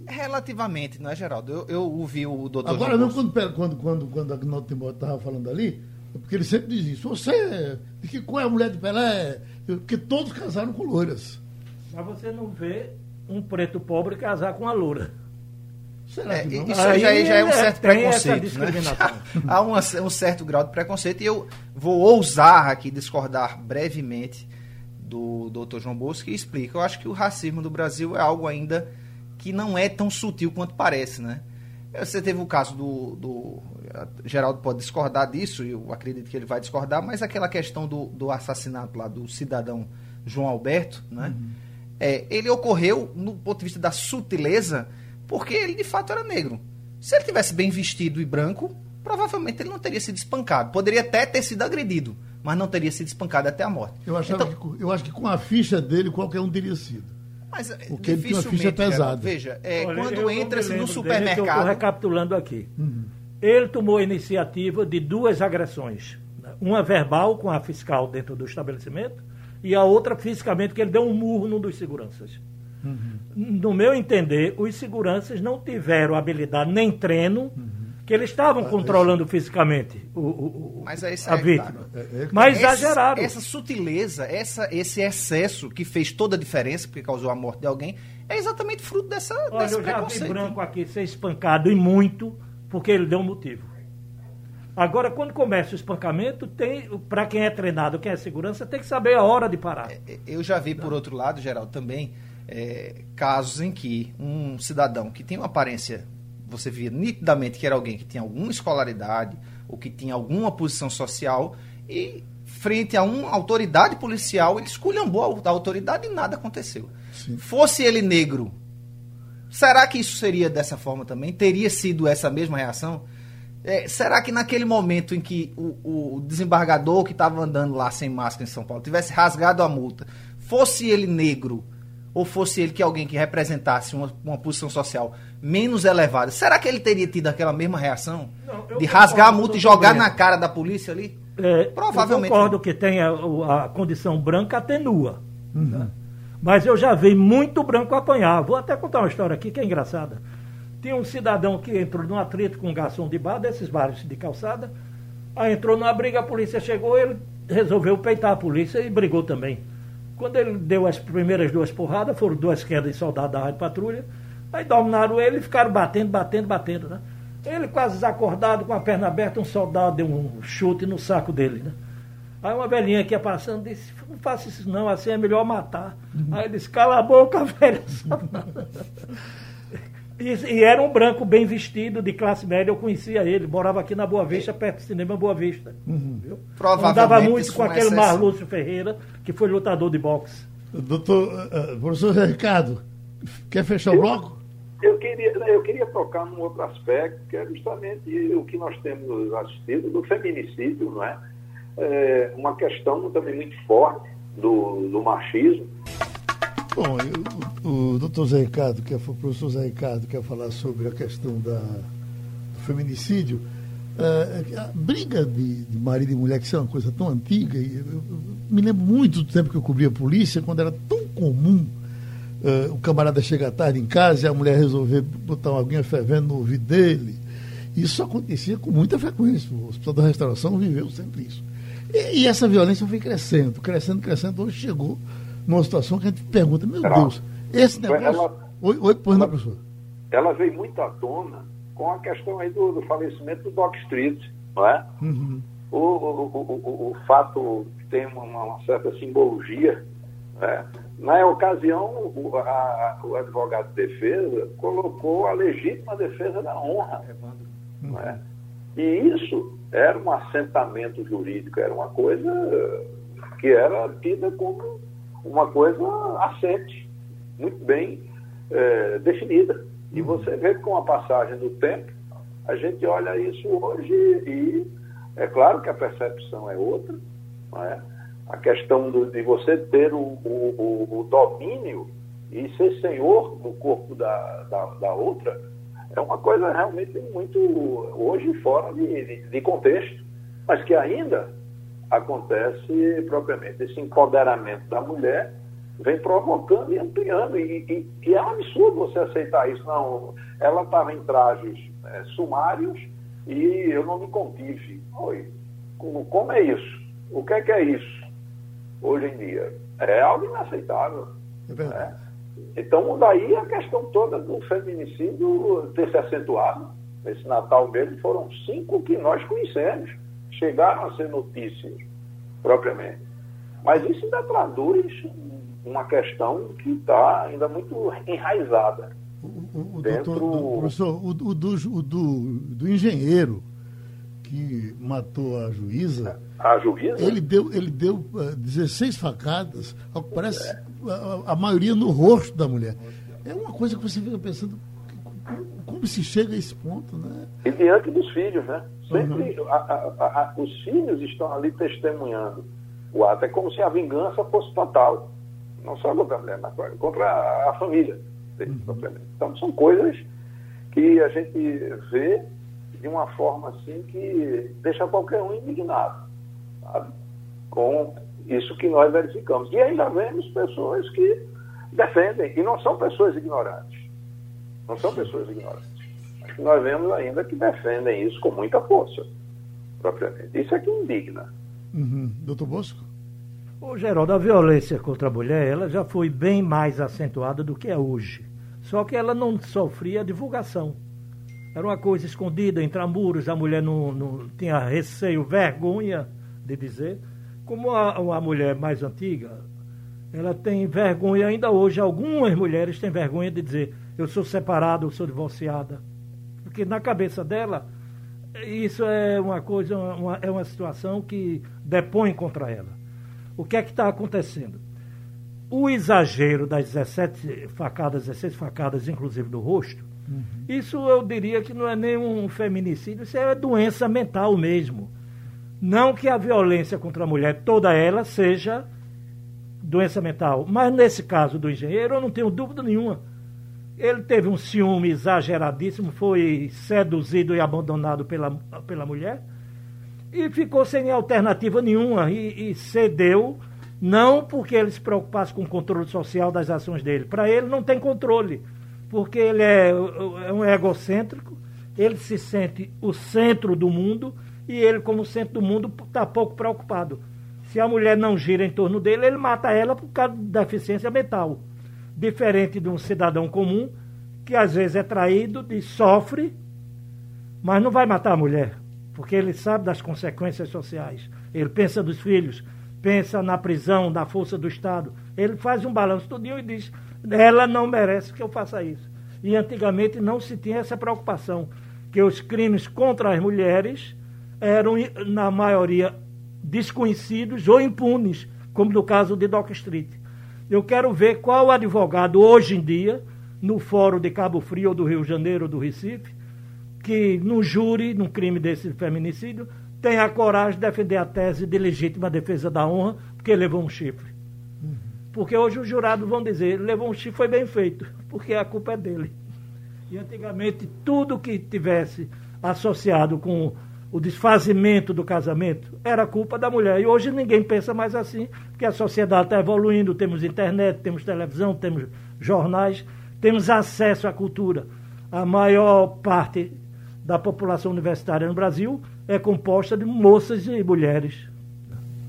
é, Relativamente, não é, Geraldo? Eu, eu ouvi o doutor Agora Bosco. quando, quando, quando, quando Agnaldo Timóteo estava falando ali, é porque ele sempre diz isso. Você, de que cor é a mulher de Pelé? Porque todos casaram com loiras. Mas você não vê um preto pobre casar com uma loura. Será É, que isso Aí já, já é um é- certo preconceito. Né? Há uma- um certo grau de preconceito e eu vou ousar aqui discordar brevemente do doutor João Bosco e explica. Eu acho que o racismo do Brasil é algo ainda que não é tão sutil quanto parece, né? Você teve o caso do, do Geraldo pode discordar disso, e eu acredito que ele vai discordar, mas aquela questão do, do assassinato lá do cidadão João Alberto, né? É, ele ocorreu no ponto de vista da sutileza, porque ele de fato era negro. Se ele tivesse bem vestido e branco, provavelmente ele não teria sido espancado. Poderia até ter sido agredido, mas não teria sido espancado até a morte. Eu, achava Então, que, eu acho que com a ficha dele qualquer um teria sido. Mas, porque ele tem uma ficha pesada. Veja, é, Olha, quando entra-se no supermercado. Estou recapitulando aqui. Uhum. Ele tomou a iniciativa de duas agressões. Uma verbal com a fiscal dentro do estabelecimento e a outra fisicamente, que ele deu um murro num dos seguranças. Uhum. No meu entender, os seguranças não tiveram habilidade nem treino. Uhum que eles estavam controlando esse... fisicamente o, o, Mas é a vítima. É, é, Mas exageraram. Essa sutileza, essa, esse excesso que fez toda a diferença, porque causou a morte de alguém, é exatamente fruto dessa Olha, desse eu já vi branco aqui ser espancado e muito, porque ele deu um motivo. Agora, quando começa o espancamento, tem para quem é treinado, quem é segurança, tem que saber a hora de parar. É, é, eu já vi, por outro lado, Geraldo, também, é, casos em que um cidadão que tem uma aparência você via nitidamente que era alguém que tinha alguma escolaridade ou que tinha alguma posição social e frente a uma autoridade policial ele esculhambou a autoridade e nada aconteceu. Sim. Fosse ele negro, será que isso seria dessa forma também? Teria sido essa mesma reação? É, será que naquele momento em que o, o desembargador que estava andando lá sem máscara em São Paulo tivesse rasgado a multa, fosse ele negro, ou fosse ele que alguém que representasse uma, uma posição social menos elevada, será que ele teria tido aquela mesma reação? Não, de rasgar a multa e jogar na cara da polícia ali? É, Provavelmente. Eu concordo que tem a, a condição branca atenua. Uhum. Né? Mas eu já vi muito branco apanhar. Vou até contar uma história aqui que é engraçada. Tinha um cidadão que entrou num atrito com um garçom de bar, desses bares de calçada. Aí entrou numa briga, a polícia chegou, ele resolveu peitar a polícia e brigou também. Quando ele deu as primeiras duas porradas, foram duas quedas de soldado da rádio patrulha, aí dominaram ele e ficaram batendo, batendo, batendo, né? Ele quase desacordado, com a perna aberta, um soldado deu um chute no saco dele, né? Aí uma velhinha que ia passando disse, não faça isso não, assim é melhor matar. Uhum. Aí ele disse, cala a boca, velho. E, e, era um branco bem vestido, de classe média, eu conhecia ele, morava aqui na Boa Vista, perto do cinema Boa Vista. Uhum. Viu? Provavelmente. Andava muito com aquele Marlúcio Ferreira, que foi lutador de boxe. Doutor, uh, professor Ricardo, quer fechar o bloco? Eu queria, eu queria tocar num outro aspecto, que é justamente o que nós temos assistido do feminicídio, não é? é uma questão também muito forte do, do machismo Bom, eu, o, o doutor Zé Ricardo, que é, o professor Zé Ricardo, quer falar sobre a questão da, do feminicídio. Uh, a briga de, de, marido e mulher, que isso é uma coisa tão antiga, eu, eu, eu, me lembro muito do tempo que eu cobria a polícia, quando era tão comum uh, o camarada chegar tarde em casa e a mulher resolver botar uma aguinha fervendo no ouvido dele. Isso acontecia com muita frequência. O Hospital da Restauração viveu sempre isso. E, e essa violência foi crescendo, crescendo, crescendo. Hoje chegou numa situação que a gente pergunta, meu Deus, esse negócio. Ela, oi, oi, pois não, professor. Ela veio muito à tona com a questão aí do, do falecimento do Doc Street, não é? Uhum. O, o, o, o, fato tem uma, uma certa simbologia. Né? Na ocasião, o, a, o advogado de defesa colocou a legítima defesa da honra. Uhum. Né? E isso era um assentamento jurídico, era uma coisa que era tida como uma coisa assente, muito bem é, definida. E você vê que com a passagem do tempo, a gente olha isso hoje e é claro que a percepção é outra, é? a questão do, de você ter o, o, o, domínio e ser senhor do corpo da, da, da, outra é uma coisa realmente muito hoje fora de, de, de contexto, mas que ainda acontece propriamente. Esse empoderamento da mulher vem provocando e ampliando. E, e, e é um absurdo você aceitar isso. Não, ela estava em trajes é, sumários e eu não me contive. Oi, como, como é isso? O que é que é isso hoje em dia? É algo inaceitável. É verdade. Né? Então, daí a questão toda do feminicídio ter se acentuado. Nesse Natal mesmo foram cinco que nós conhecemos chegaram a ser notícias propriamente. Mas isso ainda traduz uma questão que está ainda muito enraizada. O, o, dentro... doutor, professor, o, o, do, o do, do engenheiro que matou a juíza. A juíza? Ele deu, ele deu uh, 16 facadas, parece é. a, a, maioria no rosto da mulher. É uma coisa que você fica pensando, como se chega a esse ponto, né? E diante dos filhos, né? Sempre uhum. a, a, os filhos estão ali testemunhando o ato. É como se a vingança fosse total. Não só contra a mulher, mas contra a família. Então, são coisas que a gente vê de uma forma assim que deixa qualquer um indignado, sabe? Com isso que nós verificamos. E ainda vemos pessoas que defendem, e não são pessoas ignorantes. Não são pessoas ignorantes. Mas que nós vemos ainda que defendem isso com muita força, propriamente. Isso é que indigna. Uhum. Doutor Bosco? Ô, Geraldo, a violência contra a mulher, ela já foi bem mais acentuada do que é hoje. Só que ela não sofria divulgação. Era uma coisa escondida entre muros, a mulher não, não tinha receio, vergonha de dizer. Como a, a mulher mais antiga, ela tem vergonha ainda hoje. Algumas mulheres têm vergonha de dizer: eu sou separada, eu sou divorciada. Porque na cabeça dela, isso é uma coisa, uma, é uma situação que depõe contra ela. O que é que está acontecendo? O exagero das 17 facadas, 16 facadas, inclusive do rosto, uhum. isso eu diria que não é nenhum feminicídio, isso é doença mental mesmo. Não que a violência contra a mulher, toda ela, seja doença mental. Mas nesse caso do engenheiro, eu não tenho dúvida nenhuma. Ele teve um ciúme exageradíssimo, foi seduzido e abandonado pela, pela mulher e ficou sem alternativa nenhuma e, e cedeu, não porque ele se preocupasse com o controle social das ações dele. Para ele não tem controle, porque ele é, é um egocêntrico, ele se sente o centro do mundo e ele, como centro do mundo, está pouco preocupado. Se a mulher não gira em torno dele, ele mata ela por causa da deficiência mental. Diferente de um cidadão comum, que às vezes é traído e sofre, mas não vai matar a mulher, porque ele sabe das consequências sociais. Ele pensa dos filhos, pensa na prisão, na força do Estado. Ele faz um balanço tudinho e diz: ela não merece que eu faça isso. E antigamente não se tinha essa preocupação, que os crimes contra as mulheres eram, na maioria, desconhecidos ou impunes, como no caso de Doc Street. Eu quero ver qual advogado hoje em dia, no Fórum de Cabo Frio do Rio de Janeiro do Recife, que no júri, num crime desse feminicídio, tem a coragem de defender a tese de legítima defesa da honra, porque levou um chifre. Porque hoje os jurados vão dizer, levou um chifre, foi bem feito, porque a culpa é dele. E antigamente, tudo que tivesse associado com o desfazimento do casamento era culpa da mulher. E hoje ninguém pensa mais assim, porque a sociedade está evoluindo, temos internet, temos televisão, temos jornais, temos acesso à cultura. A maior parte da população universitária no Brasil é composta de moças e mulheres.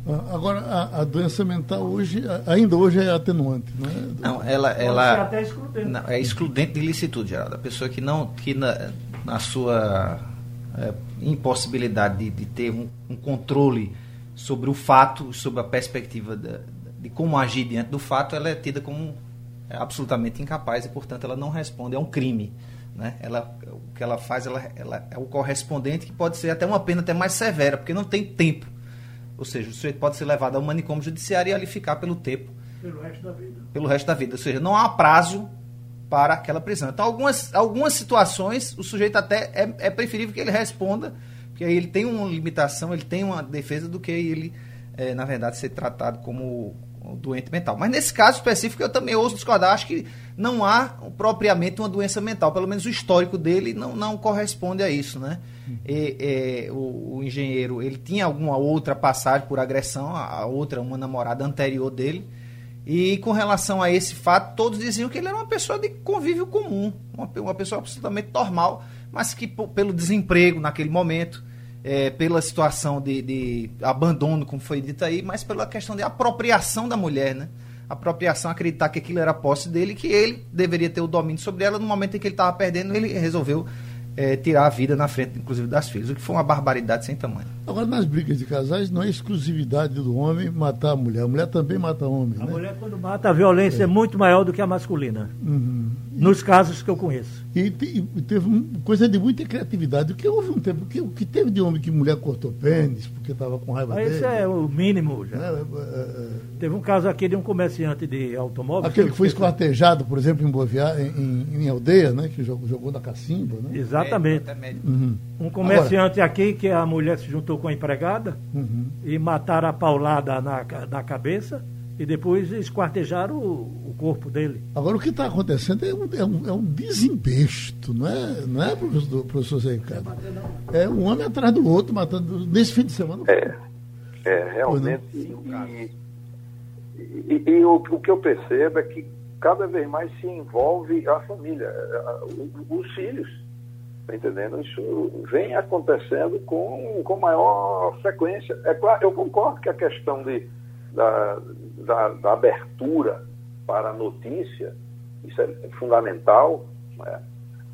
Ah, agora, a, a doença mental hoje, ainda hoje é atenuante, não é? Não, ela, ela até excludente. Não, é excludente de licitude, Geraldo. A pessoa que não, que na, na sua é, impossibilidade de, de ter um, um, controle sobre o fato, sobre a perspectiva de, de, como agir diante do fato, ela é tida como absolutamente incapaz e, portanto, ela não responde a um crime. Né? Ela, o que ela faz ela, ela é o correspondente que pode ser até uma pena até mais severa, porque não tem tempo. Ou seja, o sujeito pode ser levado ao manicômio judiciário e ali ficar pelo tempo. Pelo resto da vida. Pelo resto da vida. Ou seja, não há prazo para aquela prisão. Então, algumas, algumas situações, o sujeito até é, é preferível que ele responda, porque aí ele tem uma limitação, ele tem uma defesa do que ele, é, na verdade, ser tratado como doente mental. Mas nesse caso específico, eu também ouço discordar. Acho que não há propriamente uma doença mental. Pelo menos o histórico dele não, não corresponde a isso, né? E, e, o, o, engenheiro, ele tinha alguma outra passagem por agressão, a outra, uma namorada anterior dele. E com relação a esse fato, todos diziam que ele era uma pessoa de convívio comum, uma, uma pessoa absolutamente normal, mas que pelo desemprego naquele momento, é, pela situação de, de, abandono, como foi dito aí, mas pela questão de apropriação da mulher, né? Apropriação, acreditar que aquilo era posse dele, que ele deveria ter o domínio sobre ela. No momento em que ele estava perdendo, ele resolveu é, tirar a vida na frente, inclusive, das filhas, o que foi uma barbaridade sem tamanho. Agora, nas brigas de casais, não é exclusividade do homem matar a mulher. A mulher também mata o homem. A né? mulher, quando mata, a violência é, é muito maior do que a masculina. Uhum. Nos casos que eu conheço. E, e teve coisa de muita criatividade. O que houve um tempo, o que, o que teve de homem que mulher cortou pênis porque estava com raiva Mas dele? Isso é o mínimo já. É, é, é, teve um caso aqui de um comerciante de automóveis. Aquele que foi esquartejado, por exemplo, em, Boa em, em, aldeia, né? Que jogou, jogou na cacimba, né? Exatamente. Uhum. Um comerciante Agora, aqui que a mulher se juntou com a empregada uhum. e mataram a paulada na, na cabeça E depois esquartejaram o, o corpo dele. Agora, o que está acontecendo é um, é, um, é um desembesto, não é, não é professor, professor Zé Ricardo? É um homem atrás do outro, matando nesse fim de semana. É, é realmente. E, e, e o, o, que eu percebo é que cada vez mais se envolve a família, os filhos. Está entendendo? Isso vem acontecendo com, com maior frequência. É claro, eu concordo que a questão de da, da, da abertura para a notícia, isso é fundamental, né?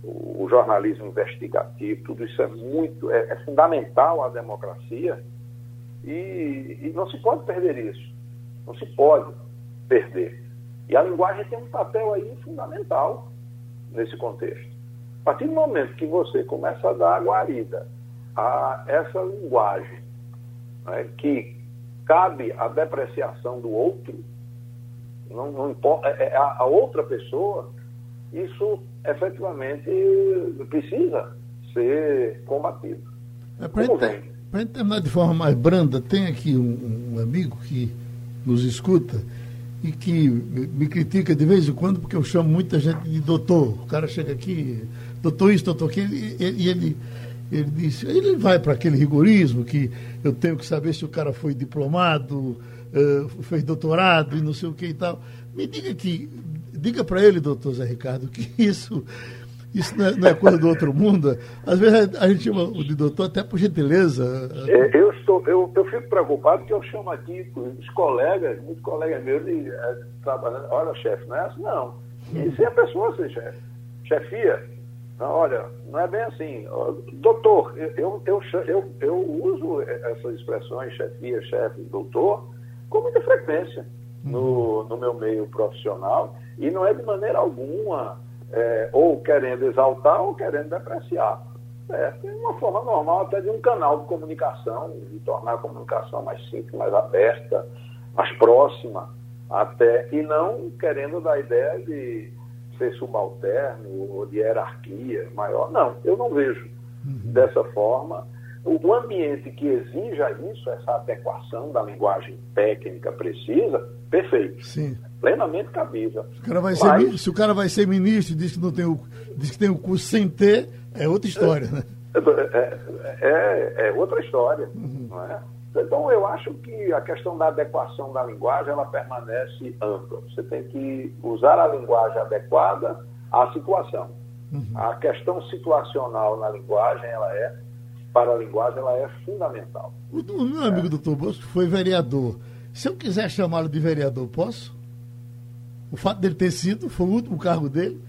o, o, jornalismo investigativo, tudo isso é muito, é, é fundamental à democracia e, e, não se pode perder isso, não se pode perder. E a linguagem tem um papel aí fundamental nesse contexto. A partir do momento que você começa a dar a guarida a essa linguagem né, que cabe a depreciação do outro, não, não importa, é, é, a, a outra pessoa, isso efetivamente precisa ser combatido. É, Para gente terminar de forma mais branda, tem aqui um, um, amigo que nos escuta e que me critica de vez em quando, porque eu chamo muita gente de doutor. O cara chega aqui, doutor isso, doutor aquilo, e, e ele ele disse, ele vai para aquele rigorismo que eu tenho que saber se o cara foi diplomado, uh, fez doutorado e não sei o que e tal. Me diga que, diga para ele, doutor Zé Ricardo, que isso, isso não é, não é, coisa do outro mundo. Às vezes a gente chama o de doutor até por gentileza. É, eu, estou, eu, eu fico preocupado porque eu chamo aqui os colegas, muitos colegas meus de, é, trabalhando, olha chefe, não é assim não. Isso é a pessoa ser chefe. Chefia não, olha, não é bem assim. Doutor, eu, eu, eu, eu uso essas expressões, chefia, chefe, doutor, com muita frequência no, no meu meio profissional e não é de maneira alguma é, ou querendo exaltar ou querendo depreciar. É, tem uma forma normal até de um canal de comunicação, de tornar a comunicação mais simples, mais aberta, mais próxima, até, e não querendo dar ideia de ser subalterno ou de hierarquia maior. Não, eu não vejo uhum. dessa forma. O ambiente que exija isso, essa adequação da linguagem técnica precisa, perfeito. Sim. Plenamente cabível. Se o cara vai, Mas, ser, se o cara vai ser ministro e diz que, não tem o, diz que tem o curso sem ter, é outra história, né? É, é, é, é outra história, uhum. não é? Então, eu acho que a questão da adequação da linguagem, ela permanece ampla. Você tem que usar a linguagem adequada à situação. Uhum. A questão situacional na linguagem, ela é, para a linguagem, ela é fundamental. O, o meu amigo é. doutor Bosco foi vereador. Se eu quiser chamá-lo de vereador, posso? O fato dele ter sido, foi o último cargo dele?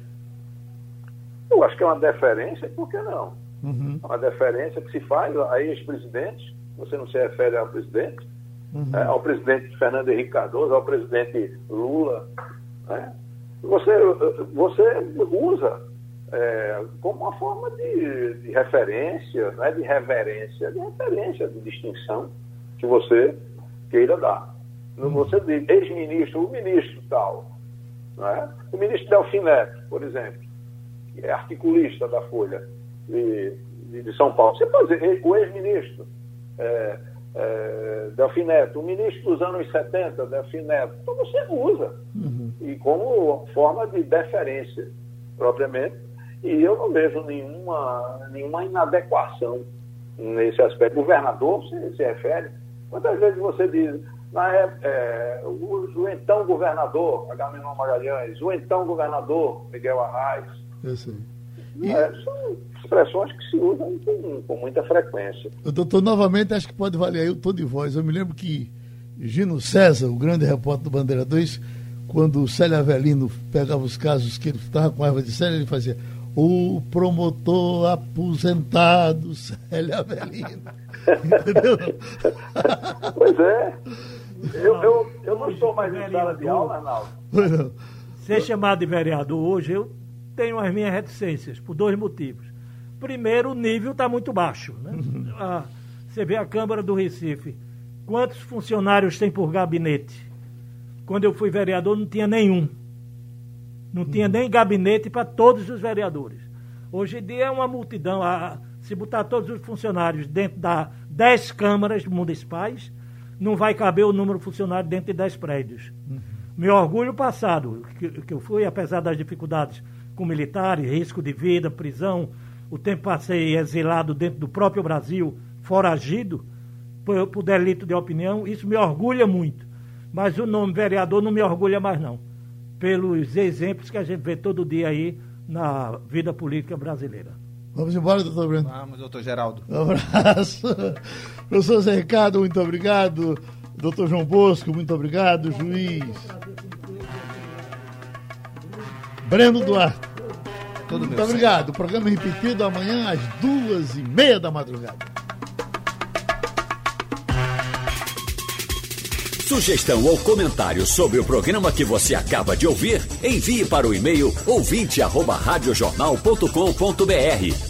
Eu acho que é uma deferência, por que não? Uhum. É uma deferência que se faz a ex-presidentes você não se refere ao presidente, uhum. é, ao presidente Fernando Henrique Cardoso, ao presidente Lula. Né? Você, você usa é, como uma forma de, de, referência, não é de reverência, de referência, de distinção que você queira dar. Uhum. Você diz ex-ministro, o ministro tal. É? O ministro Delfim Neto, por exemplo, que é articulista da Folha de, de, de São Paulo. Você pode dizer o ex-ministro é, é, Delfim Neto, o ministro dos anos 70, Delfim Neto. Então você usa. Uhum. E como forma de deferência, propriamente. E eu não vejo nenhuma, nenhuma inadequação nesse aspecto. Governador, você se refere. Quantas vezes você diz, na época, é, o, o, então governador, Agamenon Magalhães, o então governador, Miguel Arraes. E... É, são expressões que se usam com, com muita frequência. Doutor, novamente, acho que pode valer aí o tom de voz. Eu me lembro que Gino César, o grande repórter do Bandeira 2, quando o Célio Avelino pegava os casos que ele estava com raiva de Célio, ele fazia o promotor aposentado Célio Avelino. Entendeu? pois é. Eu, eu, eu não estou mais em sala de aula, Arnaldo. Ser chamado de vereador hoje, eu tenho as minhas reticências, por dois motivos. Primeiro, o nível está muito baixo. Né? Uhum. Ah, você vê a Câmara do Recife. Quantos funcionários tem por gabinete? Quando eu fui vereador, não tinha nenhum. Não uhum. tinha nem gabinete para todos os vereadores. Hoje em dia é uma multidão. A, se botar todos os funcionários dentro das dez câmaras municipais, não vai caber o número de funcionários dentro de 10 prédios. Uhum. Meu orgulho passado, que, que eu fui, apesar das dificuldades com militares, risco de vida, prisão, o tempo passei exilado dentro do próprio Brasil, foragido por, por delito de opinião, isso me orgulha muito. Mas o nome vereador não me orgulha mais não, pelos exemplos que a gente vê todo dia aí na vida política brasileira. Vamos embora, doutor Breno? Vamos, doutor Geraldo. Um abraço. Professor Zé Ricardo, muito obrigado. Doutor João Bosco, muito obrigado. Juiz. Breno Duarte. Todo muito obrigado. O programa é repetido amanhã às duas e meia da madrugada. Sugestão ou comentário sobre o programa que você acaba de ouvir, envie para o e-mail ouvinte@radiojornal.com.br